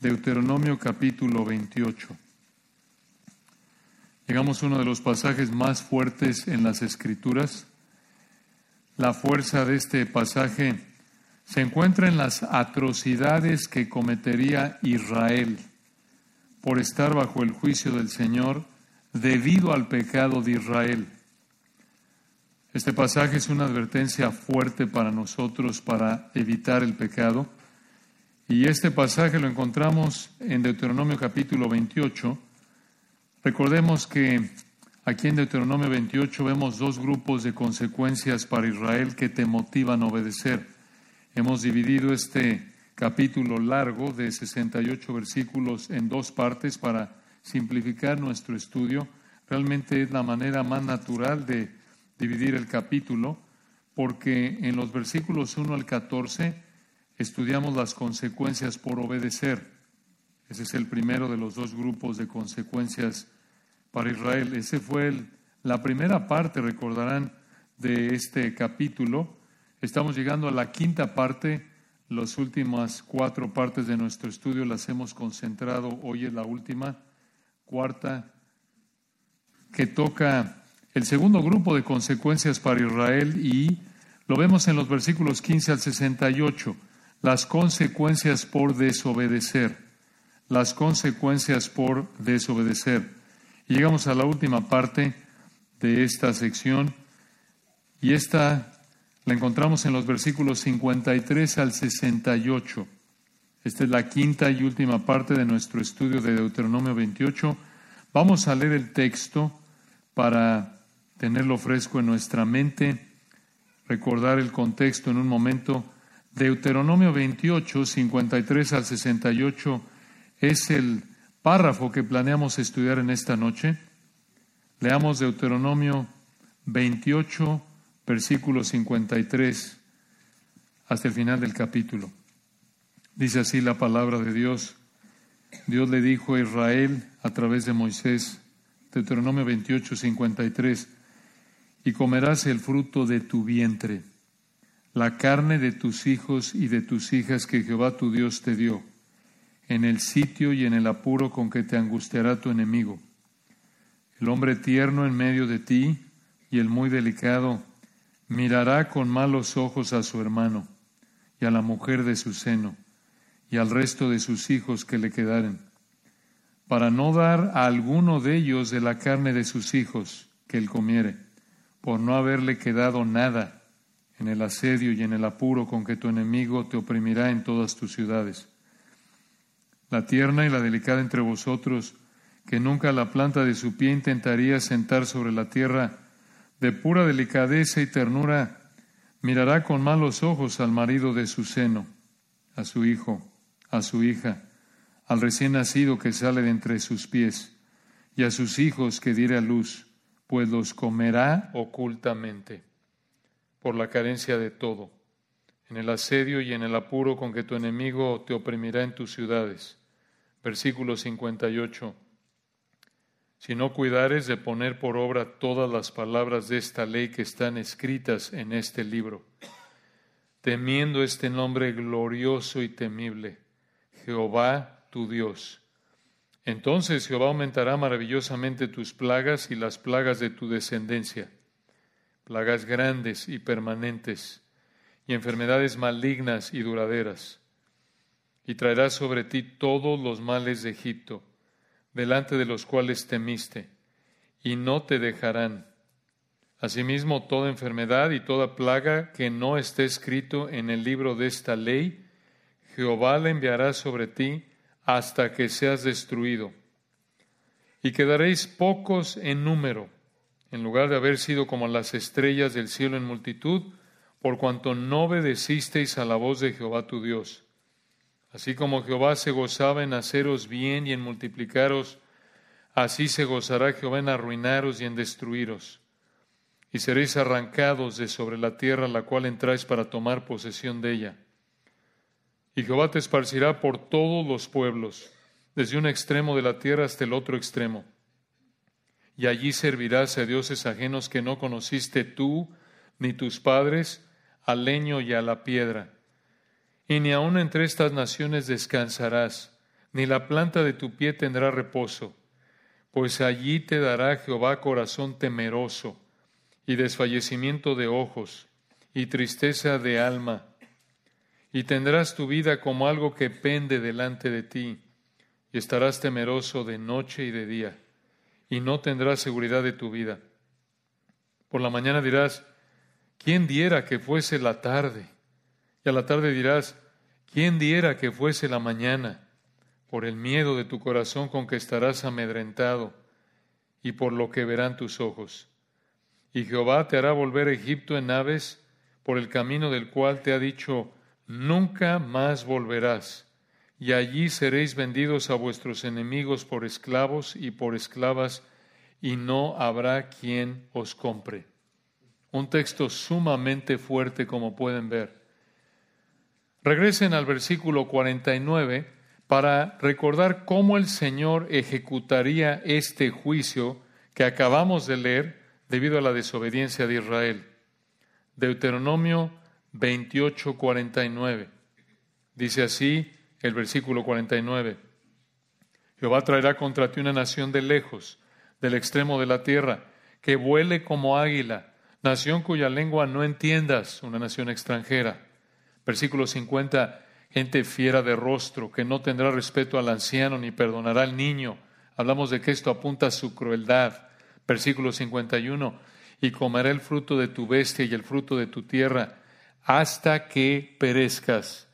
Deuteronomio capítulo 28. Llegamos a uno de los pasajes más fuertes en las Escrituras. La fuerza de este pasaje se encuentra en las atrocidades que cometería Israel por estar bajo el juicio del Señor debido al pecado de Israel. Este pasaje es una advertencia fuerte para nosotros para evitar el pecado. Y este pasaje lo encontramos en Deuteronomio capítulo 28. Recordemos que aquí en Deuteronomio 28 vemos dos grupos de consecuencias para Israel que te motivan a obedecer. Hemos dividido este capítulo largo de 68 versículos en dos partes para simplificar nuestro estudio. Realmente es la manera más natural de dividir el capítulo, porque en los versículos 1 al 14 estudiamos las consecuencias por obedecer. Ese es el primero de los dos grupos de consecuencias para Israel. Ese fue la primera parte, recordarán, de este capítulo. Estamos llegando a la quinta parte. Las últimas cuatro partes de nuestro estudio las hemos concentrado. Hoy es la última, cuarta, que toca el segundo grupo de consecuencias para Israel y lo vemos en los versículos 15 al 68, las consecuencias por desobedecer, las consecuencias por desobedecer. Llegamos a la última parte de esta sección y esta la encontramos en los versículos 53 al 68. Esta es la quinta y última parte de nuestro estudio de Deuteronomio 28. Vamos a leer el texto para tenerlo fresco en nuestra mente, recordar el contexto en un momento. Deuteronomio 28, 53 al 68 es el párrafo que planeamos estudiar en esta noche. Leamos Deuteronomio 28, versículo 53 hasta el final del capítulo. Dice así la palabra de Dios. Dios le dijo a Israel a través de Moisés, Deuteronomio 28, 53, y comerás el fruto de tu vientre, la carne de tus hijos y de tus hijas que Jehová tu Dios te dio, en el sitio y en el apuro con que te angustiará tu enemigo. El hombre tierno en medio de ti y el muy delicado mirará con malos ojos a su hermano y a la mujer de su seno y al resto de sus hijos que le quedaren, para no dar a alguno de ellos de la carne de sus hijos que él comiere por no haberle quedado nada en el asedio y en el apuro con que tu enemigo te oprimirá en todas tus ciudades. La tierna y la delicada entre vosotros, que nunca la planta de su pie intentaría sentar sobre la tierra, de pura delicadeza y ternura, mirará con malos ojos al marido de su seno, a su hijo, a su hija, al recién nacido que sale de entre sus pies, y a sus hijos que diere a luz pues los comerá ocultamente por la carencia de todo, en el asedio y en el apuro con que tu enemigo te oprimirá en tus ciudades. Versículo 58. Si no cuidares de poner por obra todas las palabras de esta ley que están escritas en este libro, temiendo este nombre glorioso y temible, Jehová tu Dios, entonces Jehová aumentará maravillosamente tus plagas y las plagas de tu descendencia, plagas grandes y permanentes, y enfermedades malignas y duraderas. Y traerá sobre ti todos los males de Egipto, delante de los cuales temiste, y no te dejarán. Asimismo, toda enfermedad y toda plaga que no esté escrito en el libro de esta ley, Jehová la enviará sobre ti, hasta que seas destruido. Y quedaréis pocos en número, en lugar de haber sido como las estrellas del cielo en multitud, por cuanto no obedecisteis a la voz de Jehová tu Dios. Así como Jehová se gozaba en haceros bien y en multiplicaros, así se gozará Jehová en arruinaros y en destruiros. Y seréis arrancados de sobre la tierra a la cual entráis para tomar posesión de ella y Jehová te esparcirá por todos los pueblos, desde un extremo de la tierra hasta el otro extremo. Y allí servirás a dioses ajenos que no conociste tú ni tus padres, al leño y a la piedra. Y ni aun entre estas naciones descansarás, ni la planta de tu pie tendrá reposo, pues allí te dará Jehová corazón temeroso, y desfallecimiento de ojos, y tristeza de alma, y tendrás tu vida como algo que pende delante de ti, y estarás temeroso de noche y de día, y no tendrás seguridad de tu vida. Por la mañana dirás, ¿quién diera que fuese la tarde? Y a la tarde dirás, ¿quién diera que fuese la mañana? Por el miedo de tu corazón con que estarás amedrentado, y por lo que verán tus ojos. Y Jehová te hará volver a Egipto en naves, por el camino del cual te ha dicho, nunca más volverás, y allí seréis vendidos a vuestros enemigos por esclavos y por esclavas, y no habrá quien os compre. Un texto sumamente fuerte, como pueden ver. Regresen al versículo 49 para recordar cómo el Señor ejecutaría este juicio que acabamos de leer debido a la desobediencia de Israel. Deuteronomio 28, 49. Dice así el versículo 49. Jehová traerá contra ti una nación de lejos, del extremo de la tierra, que vuele como águila, nación cuya lengua no entiendas, una nación extranjera. Versículo 50, gente fiera de rostro, que no tendrá respeto al anciano ni perdonará al niño. Hablamos de que esto apunta a su crueldad. Versículo 51, y comerá el fruto de tu bestia y el fruto de tu tierra, hasta que perezcas,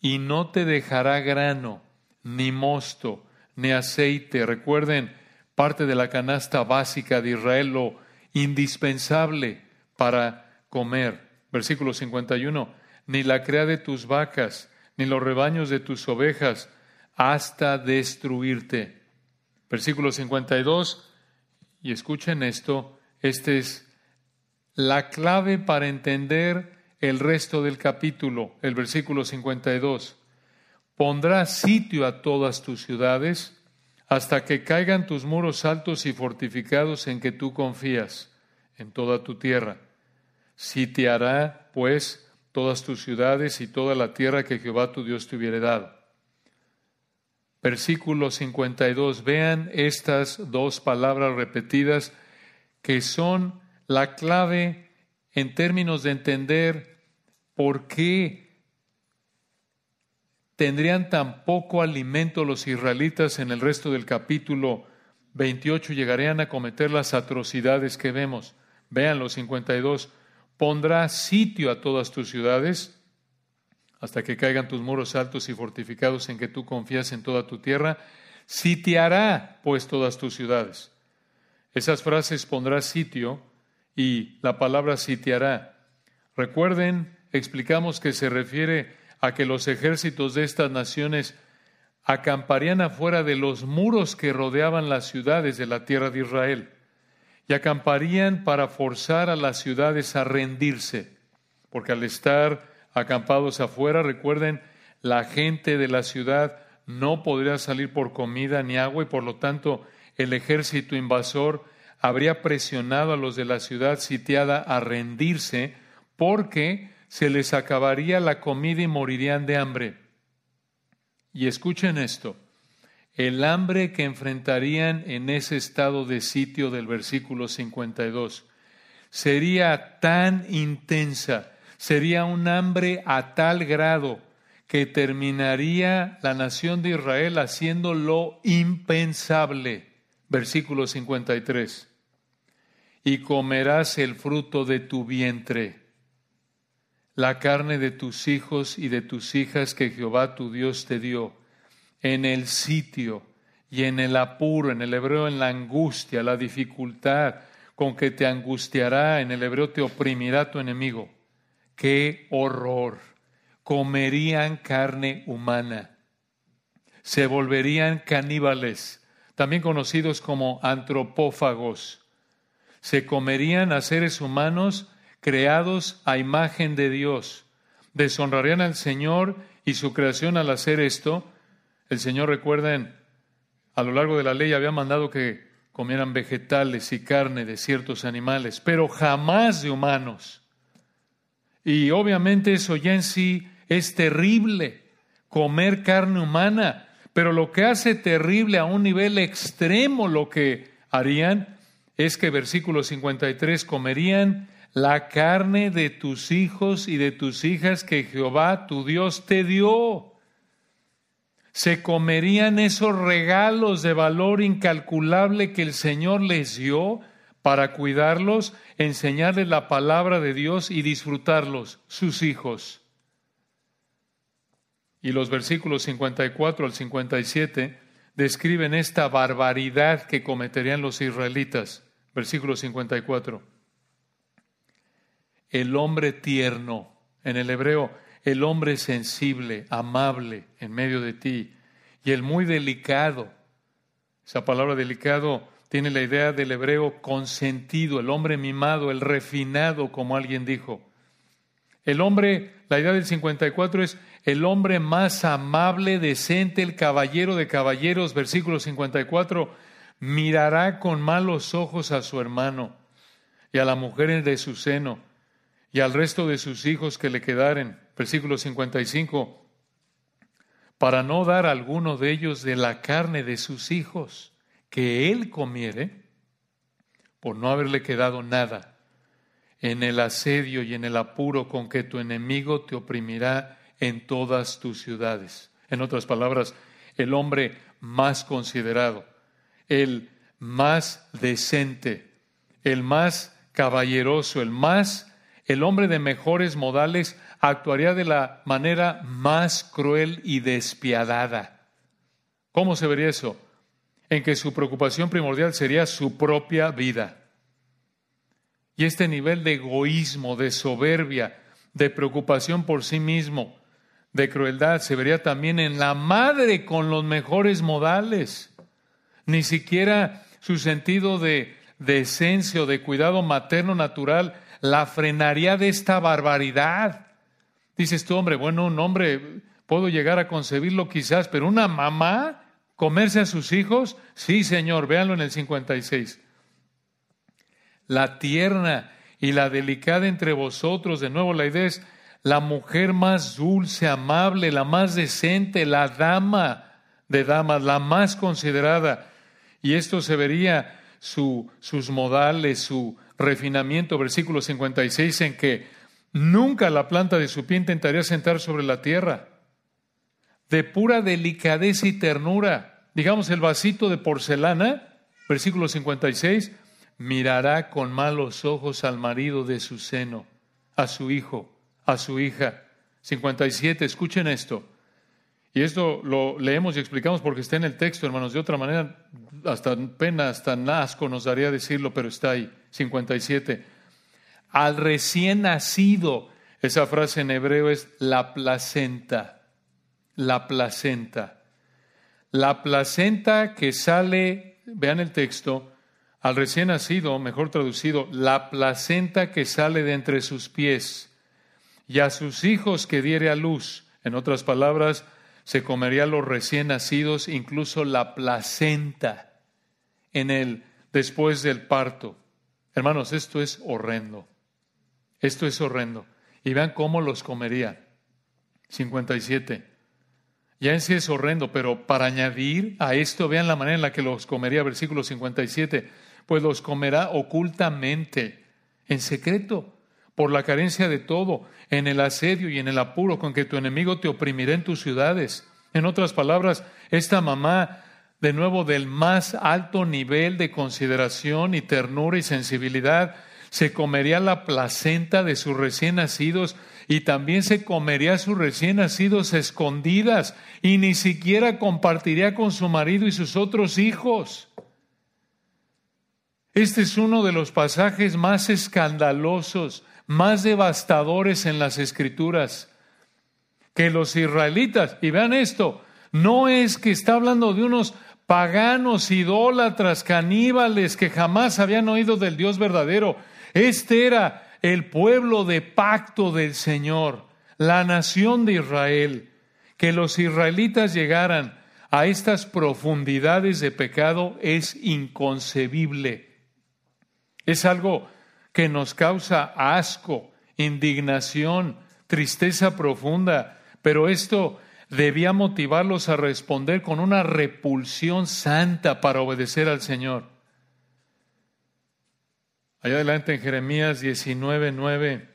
y no te dejará grano, ni mosto, ni aceite. Recuerden, parte de la canasta básica de Israel, lo indispensable para comer. Versículo 51, ni la crea de tus vacas, ni los rebaños de tus ovejas, hasta destruirte. Versículo 52, y escuchen esto, esta es la clave para entender el resto del capítulo, el versículo 52. Pondrá sitio a todas tus ciudades hasta que caigan tus muros altos y fortificados en que tú confías en toda tu tierra. Sitiará, pues, todas tus ciudades y toda la tierra que Jehová tu Dios te hubiere dado. Versículo 52. Vean estas dos palabras repetidas que son la clave en términos de entender por qué tendrían tan poco alimento los israelitas en el resto del capítulo 28 llegarían a cometer las atrocidades que vemos. Vean los 52 pondrá sitio a todas tus ciudades hasta que caigan tus muros altos y fortificados en que tú confías en toda tu tierra. Sitiará pues todas tus ciudades. Esas frases pondrá sitio y la palabra sitiará. Recuerden, explicamos que se refiere a que los ejércitos de estas naciones acamparían afuera de los muros que rodeaban las ciudades de la tierra de Israel y acamparían para forzar a las ciudades a rendirse, porque al estar acampados afuera, recuerden, la gente de la ciudad no podría salir por comida ni agua y por lo tanto el ejército invasor habría presionado a los de la ciudad sitiada a rendirse porque se les acabaría la comida y morirían de hambre. Y escuchen esto, el hambre que enfrentarían en ese estado de sitio del versículo 52 sería tan intensa, sería un hambre a tal grado que terminaría la nación de Israel haciendo lo impensable. Versículo 53. Y comerás el fruto de tu vientre, la carne de tus hijos y de tus hijas que Jehová tu Dios te dio en el sitio y en el apuro, en el hebreo en la angustia, la dificultad con que te angustiará, en el hebreo te oprimirá tu enemigo. ¡Qué horror! Comerían carne humana, se volverían caníbales, también conocidos como antropófagos. Se comerían a seres humanos creados a imagen de Dios. Deshonrarían al Señor y su creación al hacer esto, el Señor, recuerden, a lo largo de la ley había mandado que comieran vegetales y carne de ciertos animales, pero jamás de humanos. Y obviamente eso ya en sí es terrible, comer carne humana, Pero lo que hace terrible a un nivel extremo lo que harían es que versículo 53 comerían la carne de tus hijos y de tus hijas que Jehová tu Dios te dio. Se comerían esos regalos de valor incalculable que el Señor les dio para cuidarlos, enseñarles la palabra de Dios y disfrutarlos, sus hijos. Y los versículos 54 al 57 describen esta barbaridad que cometerían los israelitas. Versículo 54. El hombre tierno, en el hebreo, el hombre sensible, amable en medio de ti, y el muy delicado. Esa palabra delicado tiene la idea del hebreo consentido, el hombre mimado, el refinado, como alguien dijo. El hombre, la idea del 54 es el hombre más amable, decente, el caballero de caballeros, versículo 54, mirará con malos ojos a su hermano y a la mujer de su seno y al resto de sus hijos que le quedaren, versículo 55, para no dar a alguno de ellos de la carne de sus hijos que él comiere, por no haberle quedado nada, en el asedio y en el apuro con que tu enemigo te oprimirá en todas tus ciudades. En otras palabras, el hombre más considerado, el más decente, el más caballeroso, el más, el hombre de mejores modales, actuaría de la manera más cruel y despiadada. ¿Cómo se vería eso? en que su preocupación primordial sería su propia vida. Y este nivel de egoísmo, de soberbia, de preocupación por sí mismo, de crueldad, se vería también en la madre con los mejores modales. Ni siquiera su sentido de, de esencia o de cuidado materno natural la frenaría de esta barbaridad. Dices tú, hombre, bueno, un hombre, puedo llegar a concebirlo quizás, pero una mamá ¿Comerse a sus hijos? Sí, Señor, véanlo en el 56. La tierna y la delicada entre vosotros, de nuevo la idea es la mujer más dulce, amable, la más decente, la dama de damas, la más considerada. Y esto se vería su, sus modales, su refinamiento, versículo 56, en que nunca la planta de su pie intentaría sentar sobre la tierra de pura delicadeza y ternura. Digamos, el vasito de porcelana, versículo 56, mirará con malos ojos al marido de su seno, a su hijo, a su hija. 57, escuchen esto. Y esto lo leemos y explicamos porque está en el texto, hermanos. De otra manera, hasta pena, hasta asco nos daría decirlo, pero está ahí. 57. Al recién nacido, esa frase en hebreo es la placenta la placenta. La placenta que sale, vean el texto, al recién nacido, mejor traducido, la placenta que sale de entre sus pies, y a sus hijos que diere a luz. En otras palabras, se comería los recién nacidos, incluso la placenta en el después del parto. Hermanos, esto es horrendo. Esto es horrendo. Y vean cómo los comería. 57. Ya en sí es horrendo, pero para añadir a esto, vean la manera en la que los comería, versículo 57, pues los comerá ocultamente, en secreto, por la carencia de todo, en el asedio y en el apuro con que tu enemigo te oprimirá en tus ciudades. En otras palabras, esta mamá, de nuevo, del más alto nivel de consideración y ternura y sensibilidad, se comería la placenta de sus recién nacidos y también se comería a sus recién nacidos escondidas y ni siquiera compartiría con su marido y sus otros hijos. Este es uno de los pasajes más escandalosos, más devastadores en las escrituras. Que los israelitas, y vean esto, no es que está hablando de unos paganos, idólatras, caníbales que jamás habían oído del Dios verdadero. Este era el pueblo de pacto del Señor, la nación de Israel, que los israelitas llegaran a estas profundidades de pecado es inconcebible. Es algo que nos causa asco, indignación, tristeza profunda, pero esto debía motivarlos a responder con una repulsión santa para obedecer al Señor. Allá adelante en Jeremías 19, 9,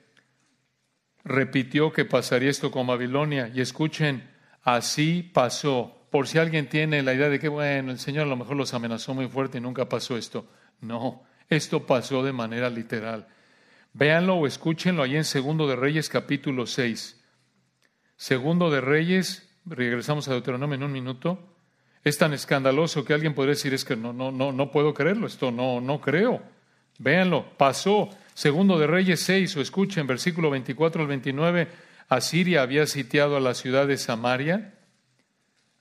repitió que pasaría esto con Babilonia. Y escuchen, así pasó. Por si alguien tiene la idea de que, bueno, el Señor a lo mejor los amenazó muy fuerte y nunca pasó esto. No, esto pasó de manera literal. Véanlo o escúchenlo ahí en Segundo de Reyes capítulo 6. Segundo de Reyes, regresamos a Deuteronomio en un minuto. Es tan escandaloso que alguien podría decir es que no, no, no, no puedo creerlo, esto no, no creo. Véanlo, pasó. Segundo de Reyes 6, o escuchen, versículo 24 al 29, Asiria había sitiado a la ciudad de Samaria.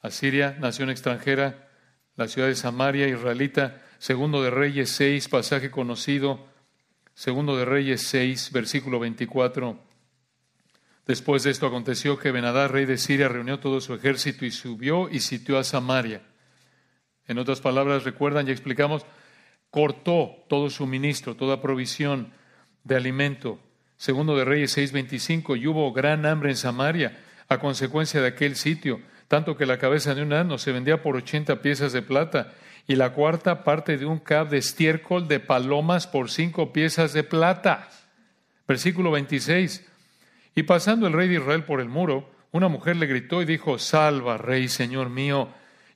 Asiria, nación extranjera, la ciudad de Samaria, israelita. Segundo de Reyes 6, pasaje conocido. Segundo de Reyes 6, versículo 24. Después de esto aconteció que Benadad, rey de Siria, reunió todo su ejército y subió y sitió a Samaria. En otras palabras, recuerdan, ya explicamos, cortó todo suministro, toda provisión de alimento. Segundo de Reyes 6:25, y hubo gran hambre en Samaria a consecuencia de aquel sitio, tanto que la cabeza de un asno se vendía por ochenta piezas de plata y la cuarta parte de un cab de estiércol de palomas por cinco piezas de plata. Versículo 26. Y pasando el rey de Israel por el muro, una mujer le gritó y dijo, Salva, rey, señor mío.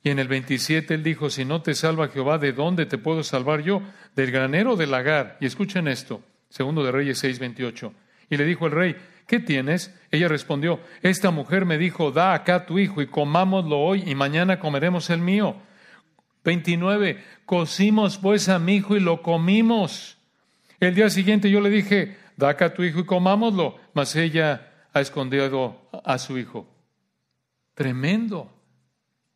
Y en el 27 él dijo, Si no te salva Jehová, ¿de dónde te puedo salvar yo? ¿Del granero o del lagar? Y escuchen esto, segundo de Reyes 6, 28. Y le dijo el rey, ¿qué tienes? Ella respondió, Esta mujer me dijo, Da acá tu hijo y comámoslo hoy y mañana comeremos el mío. 29. Cocimos pues a mi hijo y lo comimos. El día siguiente yo le dije, da acá a tu hijo y comámoslo. Mas ella ha escondido a su hijo. Tremendo.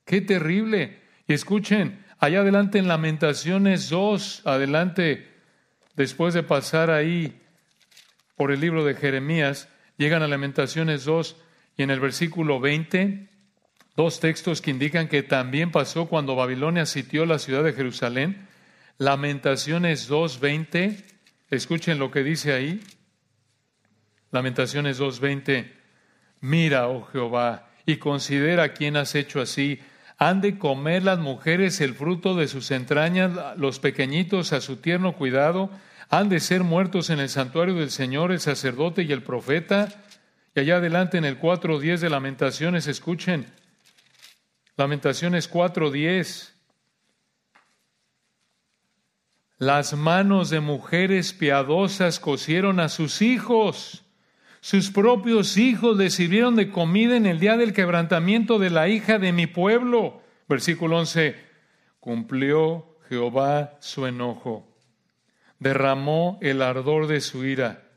Qué terrible. Y escuchen, allá adelante en Lamentaciones 2, adelante, después de pasar ahí por el libro de Jeremías, llegan a Lamentaciones 2 y en el versículo 20, dos textos que indican que también pasó cuando Babilonia sitió la ciudad de Jerusalén. Lamentaciones 2.20 Escuchen lo que dice ahí. Lamentaciones 2.20. Mira, oh Jehová, y considera quién has hecho así. Han de comer las mujeres el fruto de sus entrañas, los pequeñitos a su tierno cuidado. Han de ser muertos en el santuario del Señor el sacerdote y el profeta. Y allá adelante en el 4.10 de Lamentaciones, escuchen. Lamentaciones 4.10. Las manos de mujeres piadosas cosieron a sus hijos. Sus propios hijos les sirvieron de comida en el día del quebrantamiento de la hija de mi pueblo. Versículo 11. Cumplió Jehová su enojo. Derramó el ardor de su ira.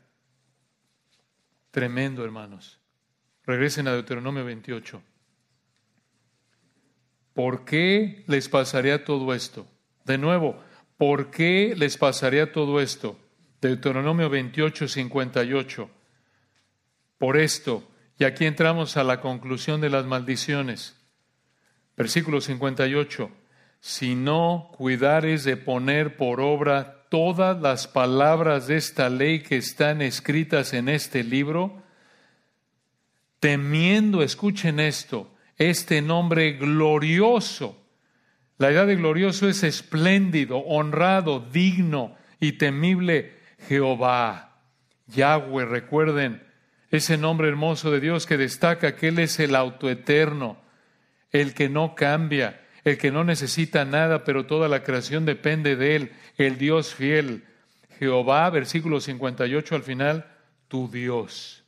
Tremendo, hermanos. Regresen a Deuteronomio 28. ¿Por qué les pasaría todo esto? De nuevo, ¿Por qué les pasaría todo esto? Deuteronomio 28, 58. Por esto, y aquí entramos a la conclusión de las maldiciones. Versículo 58. Si no cuidares de poner por obra todas las palabras de esta ley que están escritas en este libro, temiendo, escuchen esto, este nombre glorioso la edad de glorioso es espléndido, honrado, digno y temible Jehová. Yahweh, recuerden ese nombre hermoso de Dios que destaca que Él es el autoeterno, el que no cambia, el que no necesita nada, pero toda la creación depende de Él, el Dios fiel. Jehová, versículo 58 al final, tu Dios.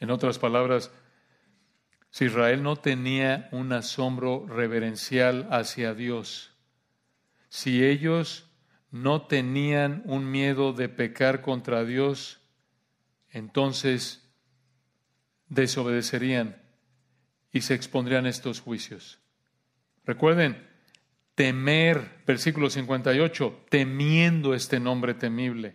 En otras palabras, si Israel no tenía un asombro reverencial hacia Dios, si ellos no tenían un miedo de pecar contra Dios, entonces desobedecerían y se expondrían estos juicios. Recuerden, temer, versículo 58, temiendo este nombre temible,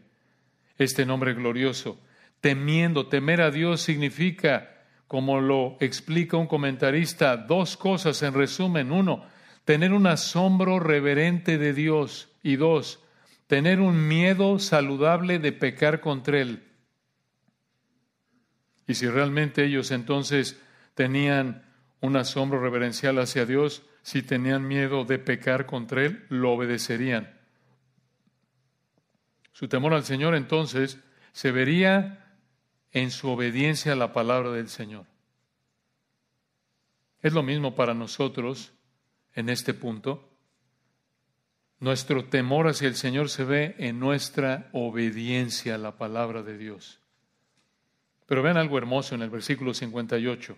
este nombre glorioso, temiendo, temer a Dios significa como lo explica un comentarista, dos cosas en resumen. Uno, tener un asombro reverente de Dios y dos, tener un miedo saludable de pecar contra Él. Y si realmente ellos entonces tenían un asombro reverencial hacia Dios, si tenían miedo de pecar contra Él, lo obedecerían. Su temor al Señor entonces se vería en su obediencia a la palabra del Señor. Es lo mismo para nosotros en este punto. Nuestro temor hacia el Señor se ve en nuestra obediencia a la palabra de Dios. Pero vean algo hermoso en el versículo 58.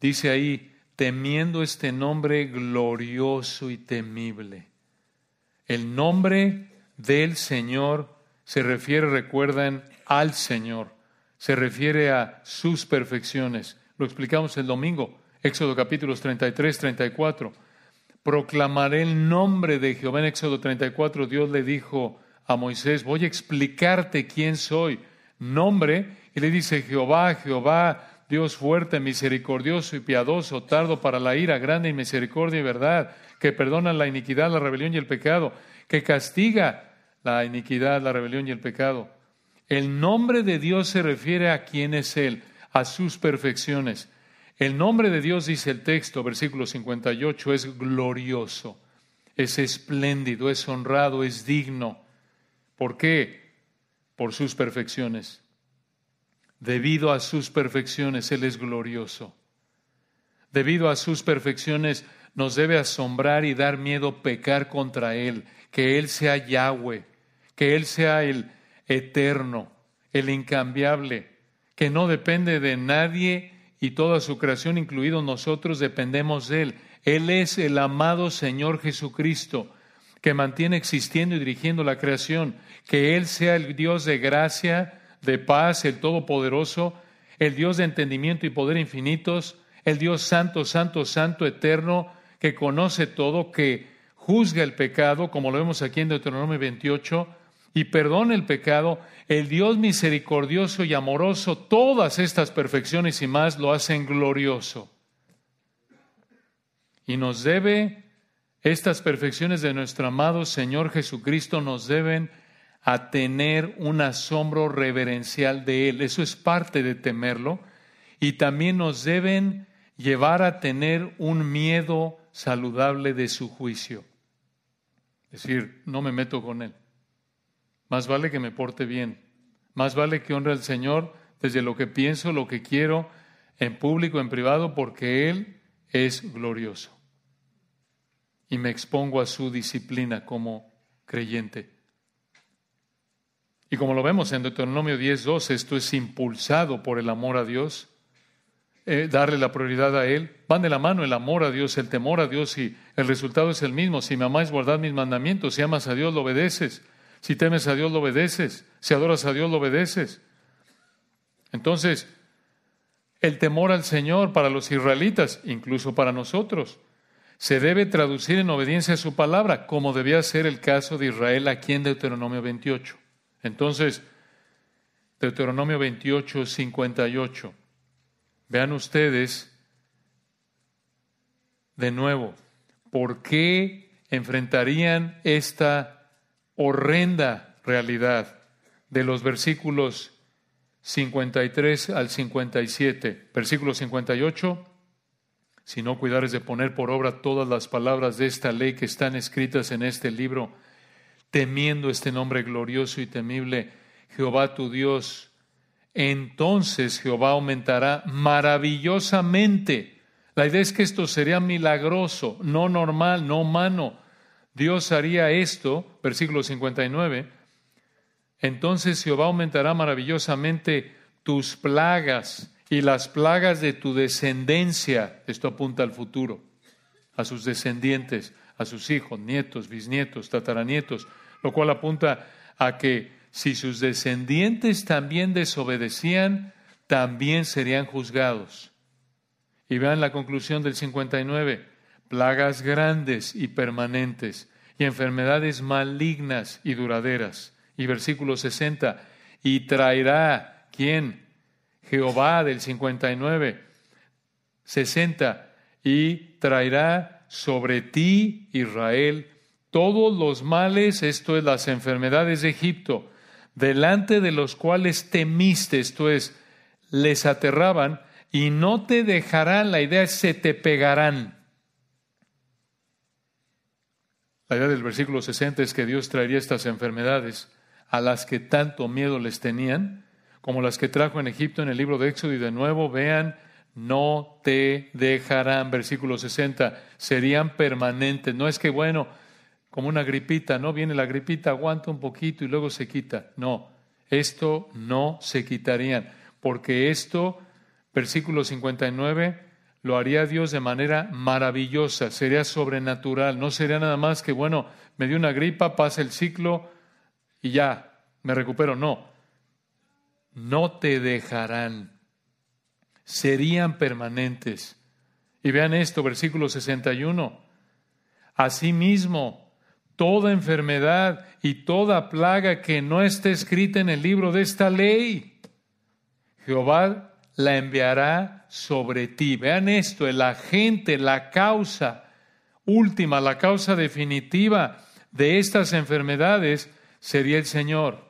Dice ahí, temiendo este nombre glorioso y temible. El nombre del Señor se refiere, recuerden, al Señor. Se refiere a sus perfecciones. Lo explicamos el domingo, Éxodo capítulos 33, 34. Proclamaré el nombre de Jehová en Éxodo 34. Dios le dijo a Moisés, voy a explicarte quién soy. Nombre, y le dice Jehová, Jehová, Dios fuerte, misericordioso y piadoso, tardo para la ira, grande en misericordia y verdad, que perdona la iniquidad, la rebelión y el pecado, que castiga la iniquidad, la rebelión y el pecado. El nombre de Dios se refiere a quién es Él, a sus perfecciones. El nombre de Dios, dice el texto, versículo 58, es glorioso, es espléndido, es honrado, es digno. ¿Por qué? Por sus perfecciones. Debido a sus perfecciones, Él es glorioso. Debido a sus perfecciones, nos debe asombrar y dar miedo pecar contra Él, que Él sea Yahweh, que Él sea el eterno, el incambiable, que no depende de nadie y toda su creación, incluidos nosotros, dependemos de Él. Él es el amado Señor Jesucristo, que mantiene existiendo y dirigiendo la creación, que Él sea el Dios de gracia, de paz, el Todopoderoso, el Dios de entendimiento y poder infinitos, el Dios santo, santo, santo, eterno, que conoce todo, que juzga el pecado, como lo vemos aquí en Deuteronomio 28, y perdona el pecado, el Dios misericordioso y amoroso, todas estas perfecciones y más lo hacen glorioso. Y nos debe, estas perfecciones de nuestro amado Señor Jesucristo nos deben a tener un asombro reverencial de Él. Eso es parte de temerlo. Y también nos deben llevar a tener un miedo saludable de su juicio. Es decir, no me meto con Él. Más vale que me porte bien. Más vale que honre al Señor desde lo que pienso, lo que quiero, en público, en privado, porque Él es glorioso. Y me expongo a su disciplina como creyente. Y como lo vemos en Deuteronomio 10.2, esto es impulsado por el amor a Dios, eh, darle la prioridad a Él. Van de la mano el amor a Dios, el temor a Dios y el resultado es el mismo. Si me amáis, guardad mis mandamientos. Si amas a Dios, lo obedeces. Si temes a Dios, lo obedeces. Si adoras a Dios, lo obedeces. Entonces, el temor al Señor para los israelitas, incluso para nosotros, se debe traducir en obediencia a su palabra, como debía ser el caso de Israel aquí en Deuteronomio 28. Entonces, Deuteronomio 28, 58. Vean ustedes de nuevo, ¿por qué enfrentarían esta horrenda realidad de los versículos 53 al 57? Versículo 58. Si no cuidares de poner por obra todas las palabras de esta ley que están escritas en este libro, temiendo este nombre glorioso y temible, Jehová tu Dios, entonces Jehová aumentará maravillosamente. La idea es que esto sería milagroso, no normal, no humano. Dios haría esto, versículo 59, entonces Jehová aumentará maravillosamente tus plagas y las plagas de tu descendencia. Esto apunta al futuro, a sus descendientes, a sus hijos, nietos, bisnietos, tataranietos, lo cual apunta a que si sus descendientes también desobedecían, también serían juzgados. Y vean la conclusión del 59, plagas grandes y permanentes y enfermedades malignas y duraderas. Y versículo 60, y traerá, ¿quién? Jehová del 59, 60, y traerá sobre ti, Israel, todos los males, esto es las enfermedades de Egipto, delante de los cuales temiste, esto es, les aterraban, y no te dejarán, la idea es se te pegarán. La idea del versículo 60 es que Dios traería estas enfermedades a las que tanto miedo les tenían, como las que trajo en Egipto en el libro de Éxodo y de nuevo vean, no te dejarán, versículo 60, serían permanentes. No es que, bueno, como una gripita, ¿no? Viene la gripita, aguanta un poquito y luego se quita. No, esto no se quitarían, porque esto, versículo 59, lo haría Dios de manera maravillosa, sería sobrenatural, no sería nada más que, bueno, me dio una gripa, pasa el ciclo y ya, me recupero. No, no te dejarán, serían permanentes. Y vean esto, versículo 61. Asimismo, toda enfermedad y toda plaga que no esté escrita en el libro de esta ley, Jehová la enviará sobre ti. Vean esto, el agente, la causa última, la causa definitiva de estas enfermedades sería el Señor,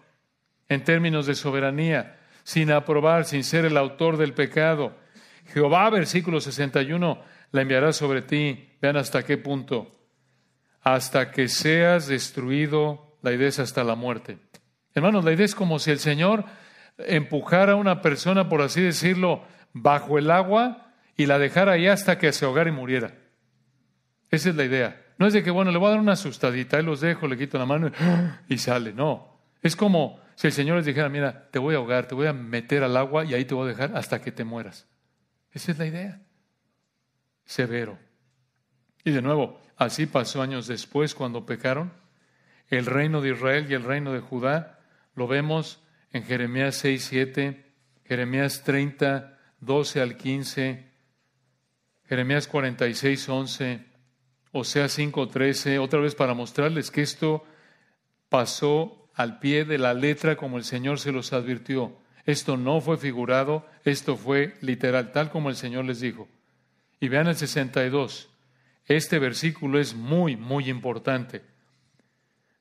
en términos de soberanía, sin aprobar, sin ser el autor del pecado. Jehová, versículo 61, la enviará sobre ti. Vean hasta qué punto. Hasta que seas destruido, la idea es hasta la muerte. Hermanos, la idea es como si el Señor empujar a una persona, por así decirlo, bajo el agua y la dejara ahí hasta que se ahogara y muriera. Esa es la idea. No es de que, bueno, le voy a dar una asustadita, y los dejo, le quito la mano y sale. No. Es como si el Señor les dijera, mira, te voy a ahogar, te voy a meter al agua y ahí te voy a dejar hasta que te mueras. Esa es la idea. Severo. Y de nuevo, así pasó años después cuando pecaron. El reino de Israel y el reino de Judá lo vemos en Jeremías 6, 7, Jeremías 30, 12 al 15, Jeremías 46, 11, Oseas 5, 13, otra vez para mostrarles que esto pasó al pie de la letra como el Señor se los advirtió. Esto no fue figurado, esto fue literal, tal como el Señor les dijo. Y vean el 62. Este versículo es muy, muy importante.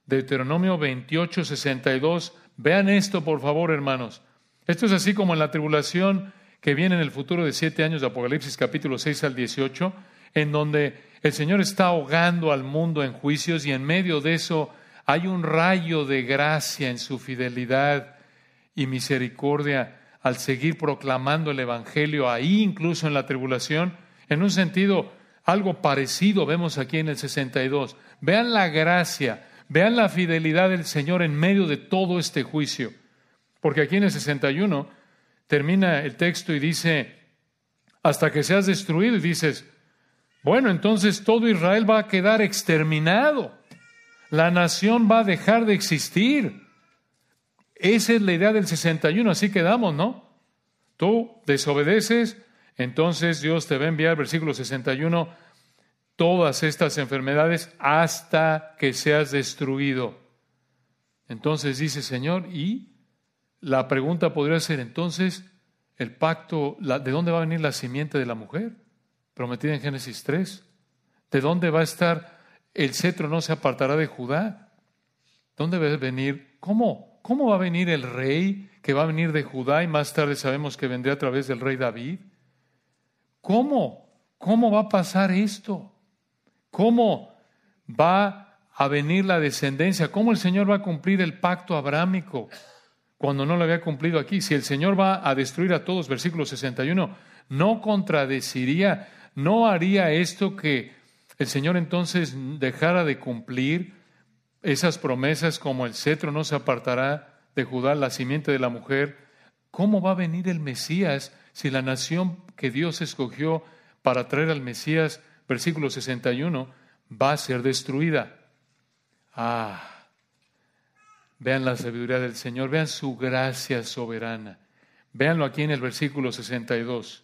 Deuteronomio 28, 62 Vean esto, por favor, hermanos. Esto es así como en la tribulación que viene en el futuro de siete años de Apocalipsis capítulo 6 al 18, en donde el Señor está ahogando al mundo en juicios y en medio de eso hay un rayo de gracia en su fidelidad y misericordia al seguir proclamando el Evangelio ahí incluso en la tribulación. En un sentido, algo parecido vemos aquí en el 62. Vean la gracia Vean la fidelidad del Señor en medio de todo este juicio. Porque aquí en el 61 termina el texto y dice, hasta que seas destruido, y dices, bueno, entonces todo Israel va a quedar exterminado. La nación va a dejar de existir. Esa es la idea del 61, así quedamos, ¿no? Tú desobedeces, entonces Dios te va a enviar, versículo 61, todas estas enfermedades hasta que seas destruido. Entonces dice Señor, y la pregunta podría ser entonces, el pacto, ¿de dónde va a venir la simiente de la mujer? Prometida en Génesis 3. ¿De dónde va a estar el cetro no se apartará de Judá? ¿Dónde va a venir? ¿Cómo? ¿Cómo va a venir el rey que va a venir de Judá y más tarde sabemos que vendría a través del rey David? ¿Cómo? ¿Cómo va a pasar esto? ¿Cómo va a venir la descendencia? ¿Cómo el Señor va a cumplir el pacto abrámico cuando no lo había cumplido aquí? Si el Señor va a destruir a todos, versículo 61, no contradeciría, no haría esto que el Señor entonces dejara de cumplir esas promesas como el cetro no se apartará de Judá, la simiente de la mujer. ¿Cómo va a venir el Mesías si la nación que Dios escogió para traer al Mesías versículo 61, va a ser destruida. Ah, vean la sabiduría del Señor, vean su gracia soberana. Véanlo aquí en el versículo 62.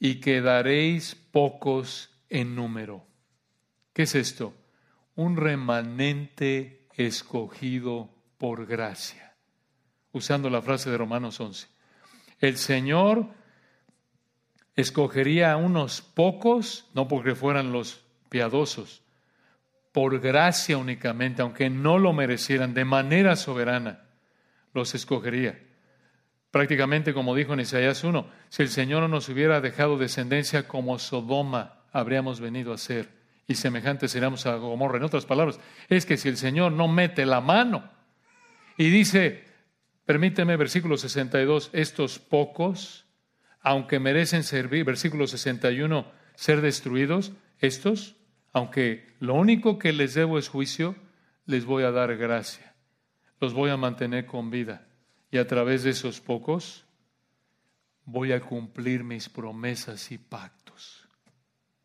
Y quedaréis pocos en número. ¿Qué es esto? Un remanente escogido por gracia. Usando la frase de Romanos 11. El Señor escogería a unos pocos, no porque fueran los piadosos, por gracia únicamente, aunque no lo merecieran, de manera soberana, los escogería. Prácticamente como dijo en Isaías 1, si el Señor no nos hubiera dejado descendencia como Sodoma, habríamos venido a ser y semejantes seríamos a Gomorra. En otras palabras, es que si el Señor no mete la mano y dice, permíteme, versículo 62, estos pocos, aunque merecen servir, versículo 61, ser destruidos, estos, aunque lo único que les debo es juicio, les voy a dar gracia, los voy a mantener con vida y a través de esos pocos voy a cumplir mis promesas y pactos.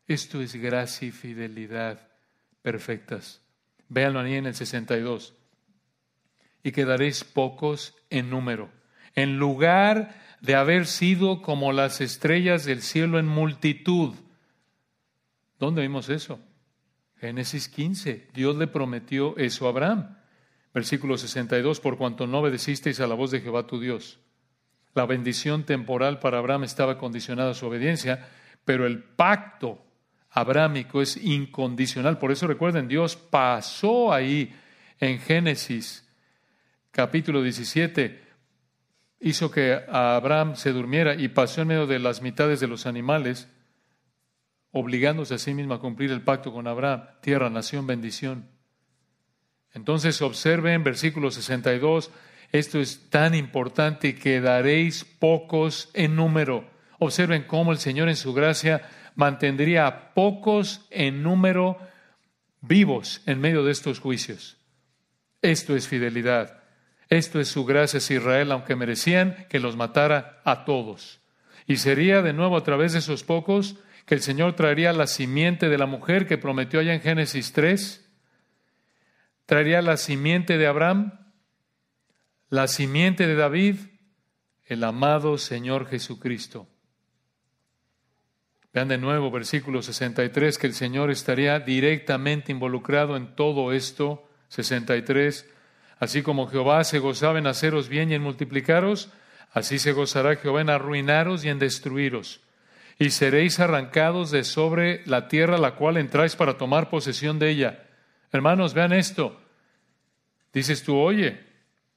Esto es gracia y fidelidad perfectas. Véanlo ahí en el 62. Y quedaréis pocos en número. En lugar de haber sido como las estrellas del cielo en multitud. ¿Dónde vimos eso? Génesis 15. Dios le prometió eso a Abraham. Versículo 62, por cuanto no obedecisteis a la voz de Jehová tu Dios. La bendición temporal para Abraham estaba condicionada a su obediencia, pero el pacto abrámico es incondicional. Por eso recuerden, Dios pasó ahí en Génesis capítulo 17, hizo que Abraham se durmiera y pasó en medio de las mitades de los animales, obligándose a sí mismo a cumplir el pacto con Abraham, tierra, nación, bendición. Entonces observen versículo 62, esto es tan importante que daréis pocos en número. Observen cómo el Señor en su gracia mantendría a pocos en número vivos en medio de estos juicios. Esto es fidelidad. Esto es su gracia Israel, aunque merecían que los matara a todos. Y sería de nuevo a través de esos pocos que el Señor traería la simiente de la mujer que prometió allá en Génesis 3 traería la simiente de Abraham, la simiente de David, el amado Señor Jesucristo. Vean de nuevo versículo 63 que el Señor estaría directamente involucrado en todo esto. 63. Así como Jehová se gozaba en haceros bien y en multiplicaros, así se gozará Jehová en arruinaros y en destruiros. Y seréis arrancados de sobre la tierra la cual entráis para tomar posesión de ella Hermanos, vean esto. Dices tú, oye,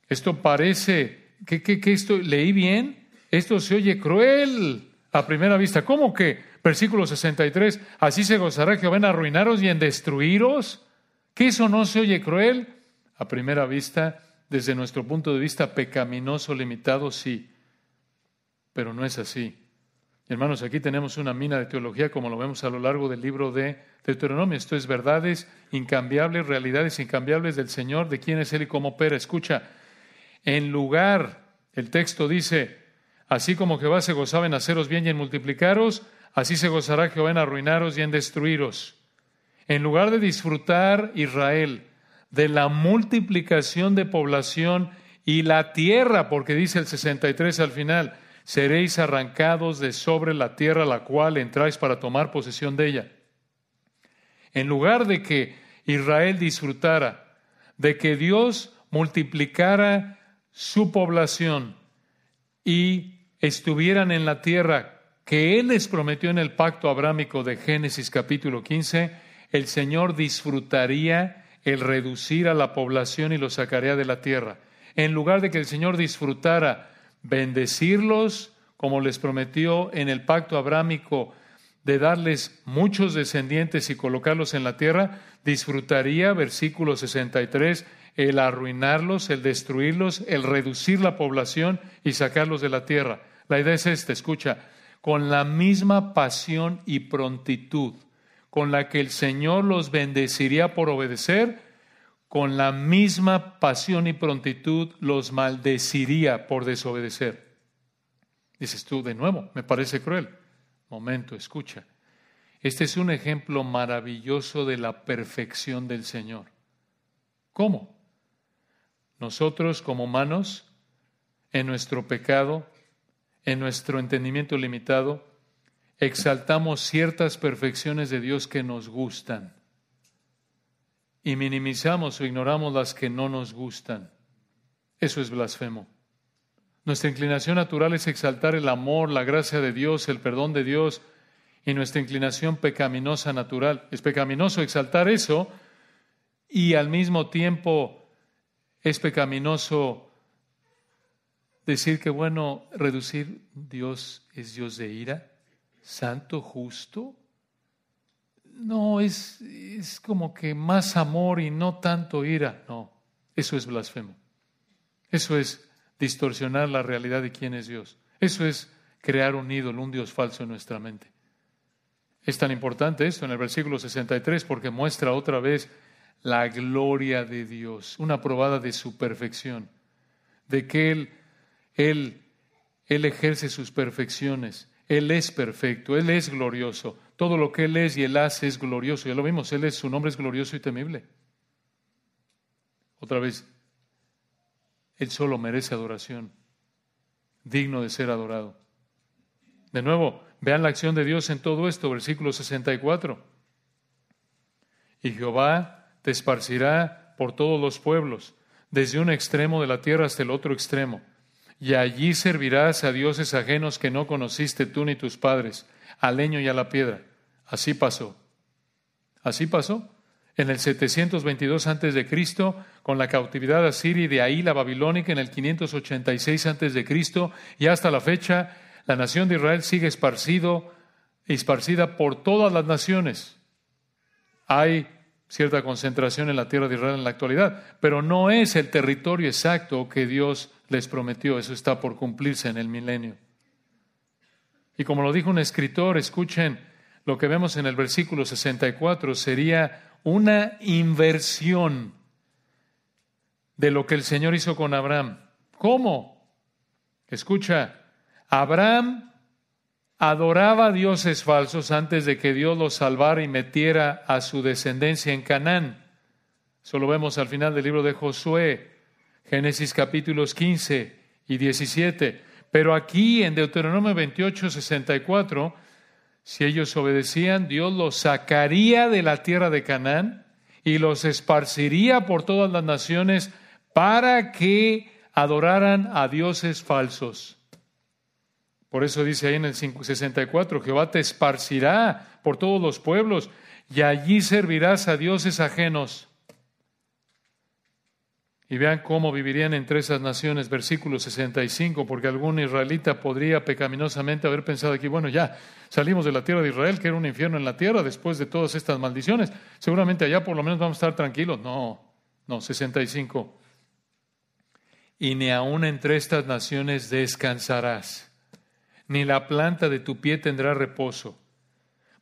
esto parece, ¿qué, qué, qué esto? ¿Leí bien? Esto se oye cruel a primera vista. ¿Cómo que? Versículo 63, así se gozará Jehová en arruinaros y en destruiros. ¿Que eso no se oye cruel? A primera vista, desde nuestro punto de vista pecaminoso, limitado, sí, pero no es así. Hermanos, aquí tenemos una mina de teología como lo vemos a lo largo del libro de Deuteronomio. Esto es verdades incambiables, realidades incambiables del Señor, de quién es Él y cómo opera. Escucha, en lugar, el texto dice, así como Jehová se gozaba en haceros bien y en multiplicaros, así se gozará Jehová en arruinaros y en destruiros. En lugar de disfrutar Israel de la multiplicación de población y la tierra, porque dice el 63 al final, seréis arrancados de sobre la tierra la cual entráis para tomar posesión de ella. En lugar de que Israel disfrutara, de que Dios multiplicara su población y estuvieran en la tierra que Él les prometió en el pacto abrámico de Génesis capítulo 15, el Señor disfrutaría el reducir a la población y lo sacaría de la tierra. En lugar de que el Señor disfrutara bendecirlos, como les prometió en el pacto abrámico de darles muchos descendientes y colocarlos en la tierra, disfrutaría, versículo 63, el arruinarlos, el destruirlos, el reducir la población y sacarlos de la tierra. La idea es esta, escucha, con la misma pasión y prontitud con la que el Señor los bendeciría por obedecer, con la misma pasión y prontitud los maldeciría por desobedecer. Dices tú, de nuevo, me parece cruel. Momento, escucha. Este es un ejemplo maravilloso de la perfección del Señor. ¿Cómo? Nosotros como humanos, en nuestro pecado, en nuestro entendimiento limitado, exaltamos ciertas perfecciones de Dios que nos gustan y minimizamos o ignoramos las que no nos gustan. Eso es blasfemo. Nuestra inclinación natural es exaltar el amor, la gracia de Dios, el perdón de Dios y nuestra inclinación pecaminosa natural. Es pecaminoso exaltar eso y al mismo tiempo es pecaminoso decir que, bueno, reducir Dios es Dios de ira, santo, justo. No, es, es como que más amor y no tanto ira. No, eso es blasfemo. Eso es distorsionar la realidad de quién es Dios. Eso es crear un ídolo, un Dios falso en nuestra mente. Es tan importante esto en el versículo 63 porque muestra otra vez la gloria de Dios, una probada de su perfección, de que Él, Él, Él ejerce sus perfecciones, Él es perfecto, Él es glorioso, todo lo que Él es y Él hace es glorioso, ya lo vimos, Él es, su nombre es glorioso y temible. Otra vez, Él solo merece adoración, digno de ser adorado. De nuevo, vean la acción de Dios en todo esto, versículo 64. Y Jehová te esparcirá por todos los pueblos, desde un extremo de la tierra hasta el otro extremo. Y allí servirás a dioses ajenos que no conociste tú ni tus padres, al leño y a la piedra. Así pasó. Así pasó. En el 722 antes de Cristo, con la cautividad asiria y de ahí la babilónica en el 586 antes de Cristo y hasta la fecha la nación de Israel sigue esparcido, esparcida por todas las naciones. Hay cierta concentración en la tierra de Israel en la actualidad, pero no es el territorio exacto que Dios les prometió. Eso está por cumplirse en el milenio. Y como lo dijo un escritor, escuchen lo que vemos en el versículo 64, sería una inversión de lo que el Señor hizo con Abraham. ¿Cómo? Escucha, Abraham adoraba dioses falsos antes de que Dios los salvara y metiera a su descendencia en Canaán. Eso lo vemos al final del libro de Josué, Génesis capítulos 15 y 17. Pero aquí en Deuteronomio 28, 64, si ellos obedecían, Dios los sacaría de la tierra de Canaán y los esparciría por todas las naciones para que adoraran a dioses falsos. Por eso dice ahí en el 64, Jehová te esparcirá por todos los pueblos y allí servirás a dioses ajenos. Y vean cómo vivirían entre esas naciones, versículo 65, porque algún israelita podría pecaminosamente haber pensado aquí, bueno, ya salimos de la tierra de Israel, que era un infierno en la tierra después de todas estas maldiciones. Seguramente allá por lo menos vamos a estar tranquilos. No, no, 65. Y ni aun entre estas naciones descansarás ni la planta de tu pie tendrá reposo.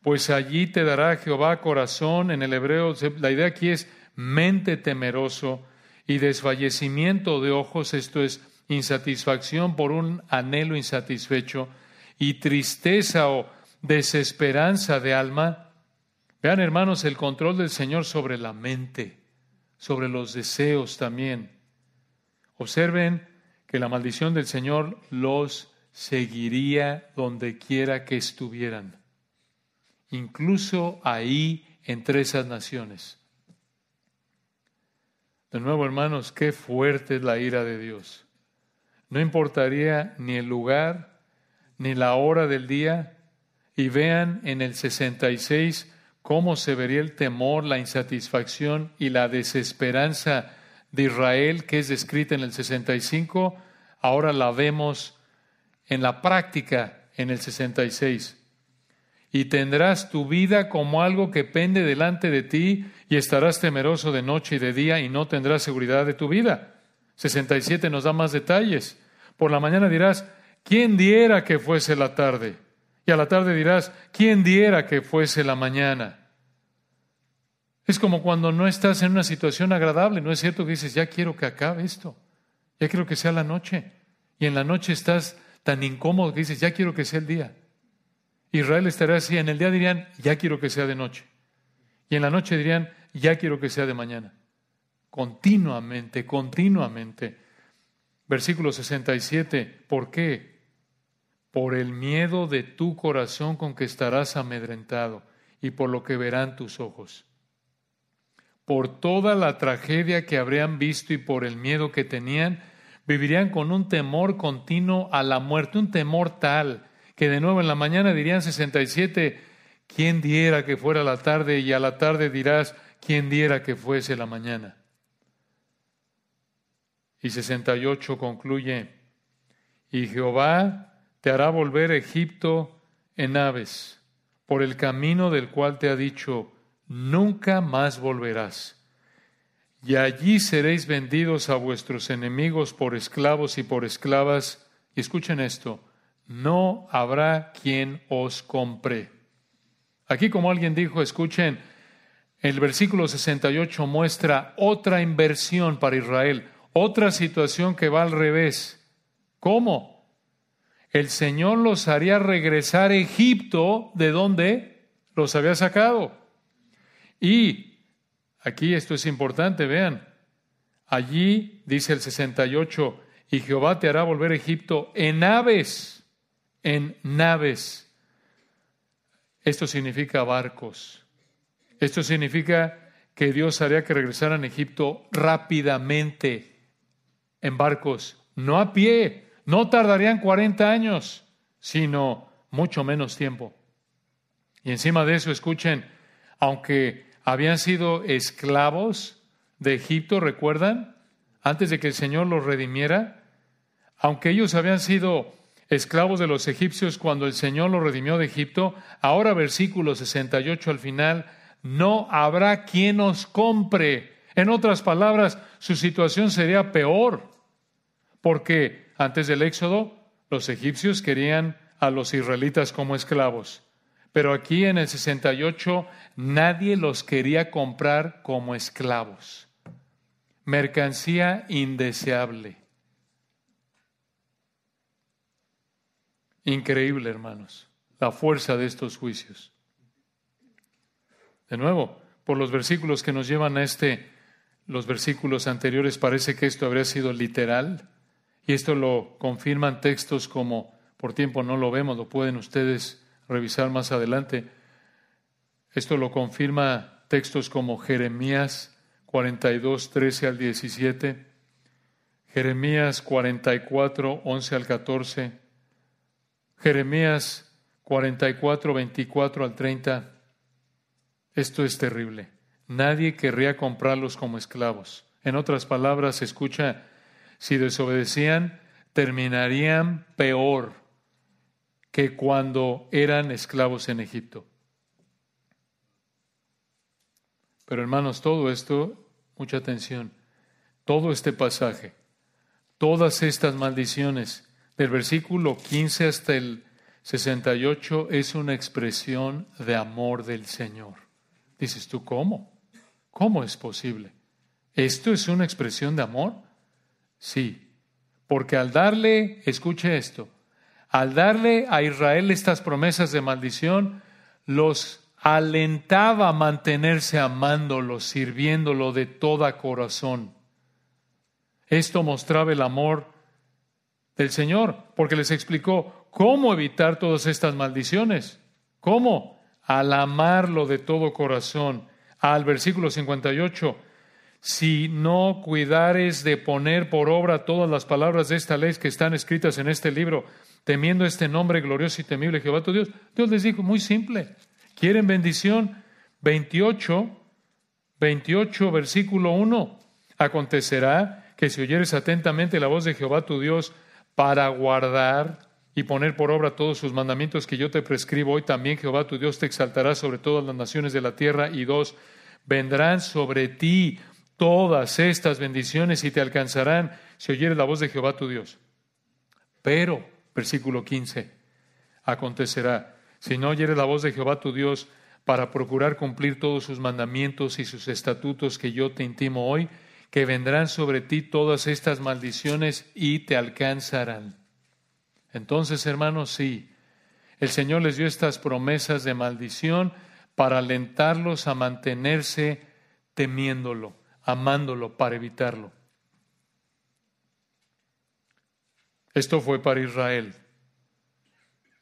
Pues allí te dará Jehová corazón, en el hebreo, la idea aquí es mente temeroso y desfallecimiento de ojos, esto es insatisfacción por un anhelo insatisfecho y tristeza o desesperanza de alma. Vean hermanos el control del Señor sobre la mente, sobre los deseos también. Observen que la maldición del Señor los seguiría donde quiera que estuvieran, incluso ahí entre esas naciones. De nuevo, hermanos, qué fuerte es la ira de Dios. No importaría ni el lugar, ni la hora del día, y vean en el 66 cómo se vería el temor, la insatisfacción y la desesperanza de Israel, que es descrita en el 65, ahora la vemos en la práctica en el 66. Y tendrás tu vida como algo que pende delante de ti y estarás temeroso de noche y de día y no tendrás seguridad de tu vida. 67 nos da más detalles. Por la mañana dirás, ¿quién diera que fuese la tarde? Y a la tarde dirás, ¿quién diera que fuese la mañana? Es como cuando no estás en una situación agradable, ¿no es cierto que dices, ya quiero que acabe esto, ya quiero que sea la noche? Y en la noche estás tan incómodo que dices, ya quiero que sea el día. Israel estaría así, en el día dirían, ya quiero que sea de noche. Y en la noche dirían, ya quiero que sea de mañana. Continuamente, continuamente. Versículo 67, ¿por qué? Por el miedo de tu corazón con que estarás amedrentado y por lo que verán tus ojos. Por toda la tragedia que habrían visto y por el miedo que tenían, vivirían con un temor continuo a la muerte, un temor tal que de nuevo en la mañana dirían 67, ¿quién diera que fuera la tarde? Y a la tarde dirás, ¿quién diera que fuese la mañana? Y 68 concluye, y Jehová te hará volver a Egipto en aves, por el camino del cual te ha dicho, nunca más volverás. Y allí seréis vendidos a vuestros enemigos por esclavos y por esclavas. Y escuchen esto, no habrá quien os compre. Aquí como alguien dijo, escuchen, el versículo 68 muestra otra inversión para Israel, otra situación que va al revés. ¿Cómo? El Señor los haría regresar a Egipto, ¿de dónde los había sacado? Y aquí esto es importante, vean, allí dice el 68, y Jehová te hará volver a Egipto en naves, en naves. Esto significa barcos. Esto significa que Dios haría que regresaran a Egipto rápidamente en barcos, no a pie, no tardarían 40 años, sino mucho menos tiempo. Y encima de eso, escuchen, aunque habían sido esclavos de Egipto, ¿recuerdan? Antes de que el Señor los redimiera, aunque ellos habían sido esclavos de los egipcios cuando el Señor los redimió de Egipto, ahora versículo 68 al final, no habrá quien os compre. En otras palabras, su situación sería peor, porque antes del Éxodo los egipcios querían a los israelitas como esclavos, pero aquí en el 68 nadie los quería comprar como esclavos. Mercancía indeseable. Increíble, hermanos, la fuerza de estos juicios. De nuevo, por los versículos que nos llevan a este, los versículos anteriores, parece que esto habría sido literal. Y esto lo confirman textos como, por tiempo no lo vemos, lo pueden ustedes revisar más adelante. Esto lo confirma textos como Jeremías 42, 13 al 17, Jeremías 44, 11 al 14, Jeremías 44, 24 al 30. Esto es terrible. Nadie querría comprarlos como esclavos. En otras palabras, escucha, si desobedecían, terminarían peor que cuando eran esclavos en Egipto. Pero hermanos, todo esto, mucha atención, todo este pasaje, todas estas maldiciones, del versículo 15 hasta el 68, es una expresión de amor del Señor. Dices tú, ¿cómo? ¿Cómo es posible? ¿Esto es una expresión de amor? Sí, porque al darle, escuche esto, al darle a Israel estas promesas de maldición, los alentaba a mantenerse amándolo, sirviéndolo de toda corazón. Esto mostraba el amor del Señor, porque les explicó cómo evitar todas estas maldiciones. ¿Cómo? al amarlo de todo corazón. Al versículo 58, si no cuidares de poner por obra todas las palabras de esta ley que están escritas en este libro, temiendo este nombre glorioso y temible Jehová tu Dios, Dios les dijo, muy simple, ¿quieren bendición? 28, 28, versículo 1, acontecerá que si oyeres atentamente la voz de Jehová tu Dios para guardar y poner por obra todos sus mandamientos que yo te prescribo hoy, también Jehová tu Dios te exaltará sobre todas las naciones de la tierra. Y dos, vendrán sobre ti todas estas bendiciones y te alcanzarán si oyeres la voz de Jehová tu Dios. Pero, versículo 15, acontecerá, si no oyeres la voz de Jehová tu Dios para procurar cumplir todos sus mandamientos y sus estatutos que yo te intimo hoy, que vendrán sobre ti todas estas maldiciones y te alcanzarán. Entonces, hermanos, sí, el Señor les dio estas promesas de maldición para alentarlos a mantenerse temiéndolo, amándolo, para evitarlo. Esto fue para Israel.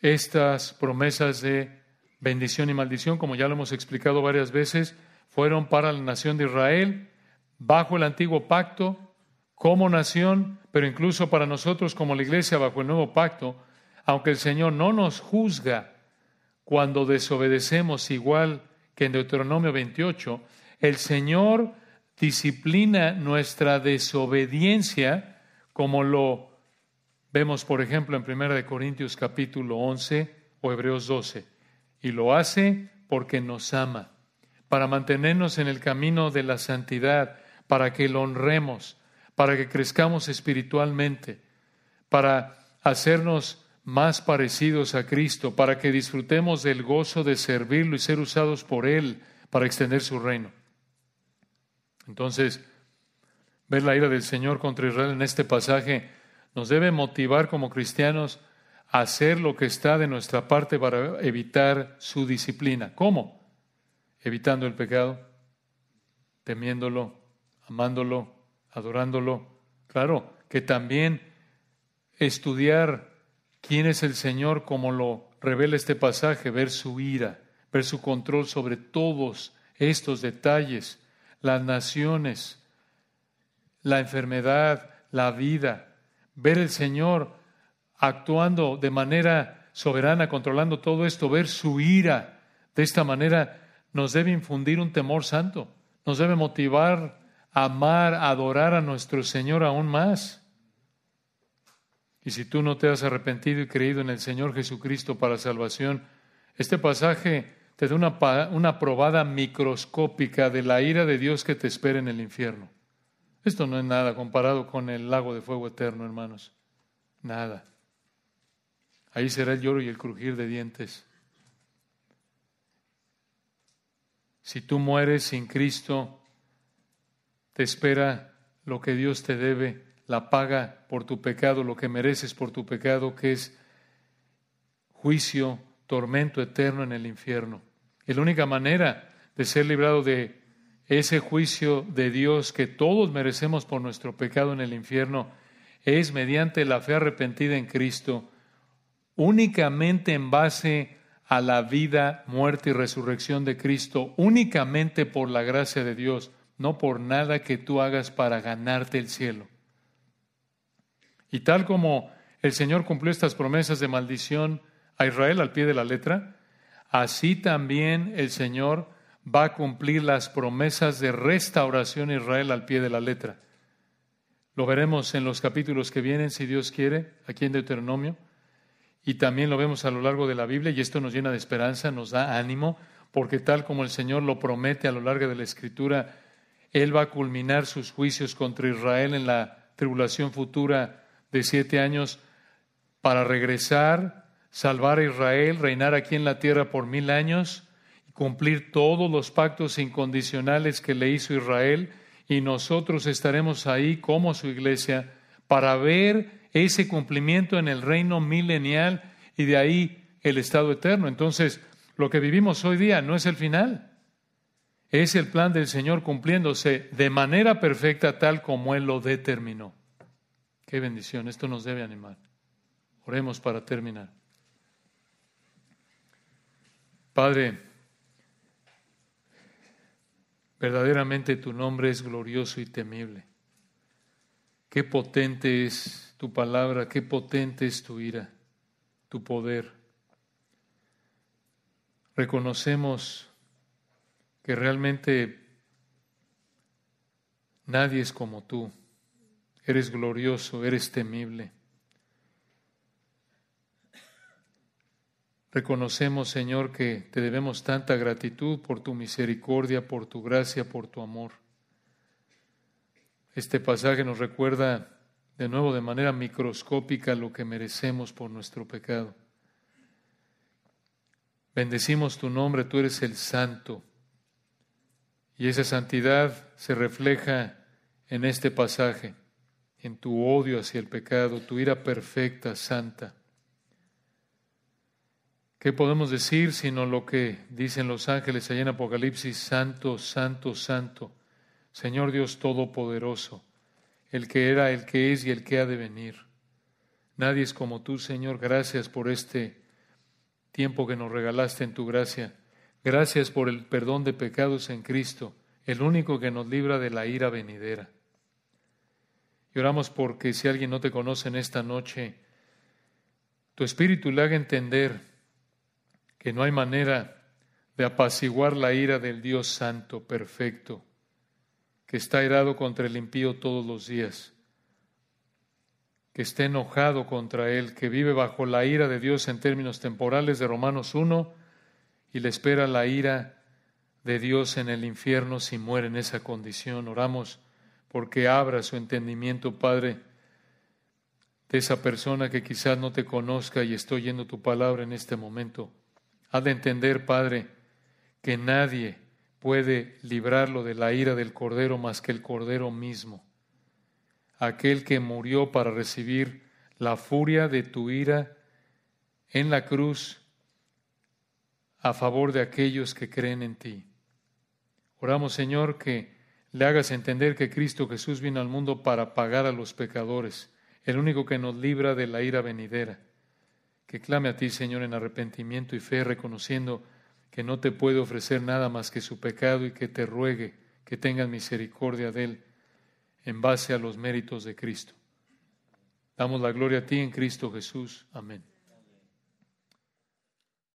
Estas promesas de bendición y maldición, como ya lo hemos explicado varias veces, fueron para la nación de Israel bajo el antiguo pacto como nación, pero incluso para nosotros como la iglesia bajo el nuevo pacto, aunque el Señor no nos juzga cuando desobedecemos igual que en Deuteronomio 28, el Señor disciplina nuestra desobediencia como lo Vemos, por ejemplo, en 1 Corintios capítulo 11 o Hebreos 12, y lo hace porque nos ama, para mantenernos en el camino de la santidad, para que lo honremos, para que crezcamos espiritualmente, para hacernos más parecidos a Cristo, para que disfrutemos del gozo de servirlo y ser usados por Él para extender su reino. Entonces, ver la ira del Señor contra Israel en este pasaje nos debe motivar como cristianos a hacer lo que está de nuestra parte para evitar su disciplina. ¿Cómo? Evitando el pecado, temiéndolo, amándolo, adorándolo. Claro, que también estudiar quién es el Señor como lo revela este pasaje, ver su ira, ver su control sobre todos estos detalles, las naciones, la enfermedad, la vida, ver el Señor actuando de manera soberana, controlando todo esto, ver su ira de esta manera, nos debe infundir un temor santo, nos debe motivar a amar, a adorar a nuestro Señor aún más. Y si tú no te has arrepentido y creído en el Señor Jesucristo para salvación, este pasaje te da una, una probada microscópica de la ira de Dios que te espera en el infierno. Esto no es nada comparado con el lago de fuego eterno, hermanos. Nada. Ahí será el lloro y el crujir de dientes. Si tú mueres sin Cristo, te espera lo que Dios te debe, la paga por tu pecado, lo que mereces por tu pecado, que es juicio, tormento eterno en el infierno. La única manera de ser librado de ese juicio de Dios que todos merecemos por nuestro pecado en el infierno es mediante la fe arrepentida en Cristo, únicamente en base a la vida, muerte y resurrección de Cristo, únicamente por la gracia de Dios, no por nada que tú hagas para ganarte el cielo. Y tal como el Señor cumplió estas promesas de maldición a Israel al pie de la letra, así también el Señor va a cumplir las promesas de restauración a Israel al pie de la letra. Lo veremos en los capítulos que vienen, si Dios quiere, aquí en Deuteronomio. Y también lo vemos a lo largo de la Biblia y esto nos llena de esperanza, nos da ánimo, porque tal como el Señor lo promete a lo largo de la Escritura, Él va a culminar sus juicios contra Israel en la tribulación futura de siete años para regresar, salvar a Israel, reinar aquí en la tierra por mil años cumplir todos los pactos incondicionales que le hizo Israel y nosotros estaremos ahí como su iglesia para ver ese cumplimiento en el reino milenial y de ahí el estado eterno. Entonces, lo que vivimos hoy día no es el final, es el plan del Señor cumpliéndose de manera perfecta tal como Él lo determinó. Qué bendición, esto nos debe animar. Oremos para terminar. Padre, Verdaderamente tu nombre es glorioso y temible. Qué potente es tu palabra, qué potente es tu ira, tu poder. Reconocemos que realmente nadie es como tú. Eres glorioso, eres temible. Reconocemos, Señor, que te debemos tanta gratitud por tu misericordia, por tu gracia, por tu amor. Este pasaje nos recuerda de nuevo de manera microscópica lo que merecemos por nuestro pecado. Bendecimos tu nombre, tú eres el santo. Y esa santidad se refleja en este pasaje, en tu odio hacia el pecado, tu ira perfecta, santa. ¿Qué podemos decir sino lo que dicen los ángeles allá en Apocalipsis? Santo, santo, santo, Señor Dios Todopoderoso, el que era, el que es y el que ha de venir. Nadie es como tú, Señor. Gracias por este tiempo que nos regalaste en tu gracia. Gracias por el perdón de pecados en Cristo, el único que nos libra de la ira venidera. Y oramos porque si alguien no te conoce en esta noche, tu espíritu le haga entender que no hay manera de apaciguar la ira del Dios Santo, perfecto, que está irado contra el impío todos los días. que esté enojado contra él, que vive bajo la ira de Dios en términos temporales de Romanos 1 y le espera la ira de Dios en el infierno si muere en esa condición. Oramos porque abra su entendimiento, Padre, de esa persona que quizás no te conozca y estoy yendo tu palabra en este momento. Haz de entender, Padre, que nadie puede librarlo de la ira del Cordero más que el Cordero mismo aquel que murió para recibir la furia de tu ira en la cruz a favor de aquellos que creen en ti. Oramos, Señor, que le hagas entender que Cristo Jesús vino al mundo para pagar a los pecadores, el único que nos libra de la ira venidera. Que clame a ti, Señor, en arrepentimiento y fe, reconociendo que no te puede ofrecer nada más que su pecado y que te ruegue que tengas misericordia de él en base a los méritos de Cristo. Damos la gloria a ti en Cristo Jesús. Amén.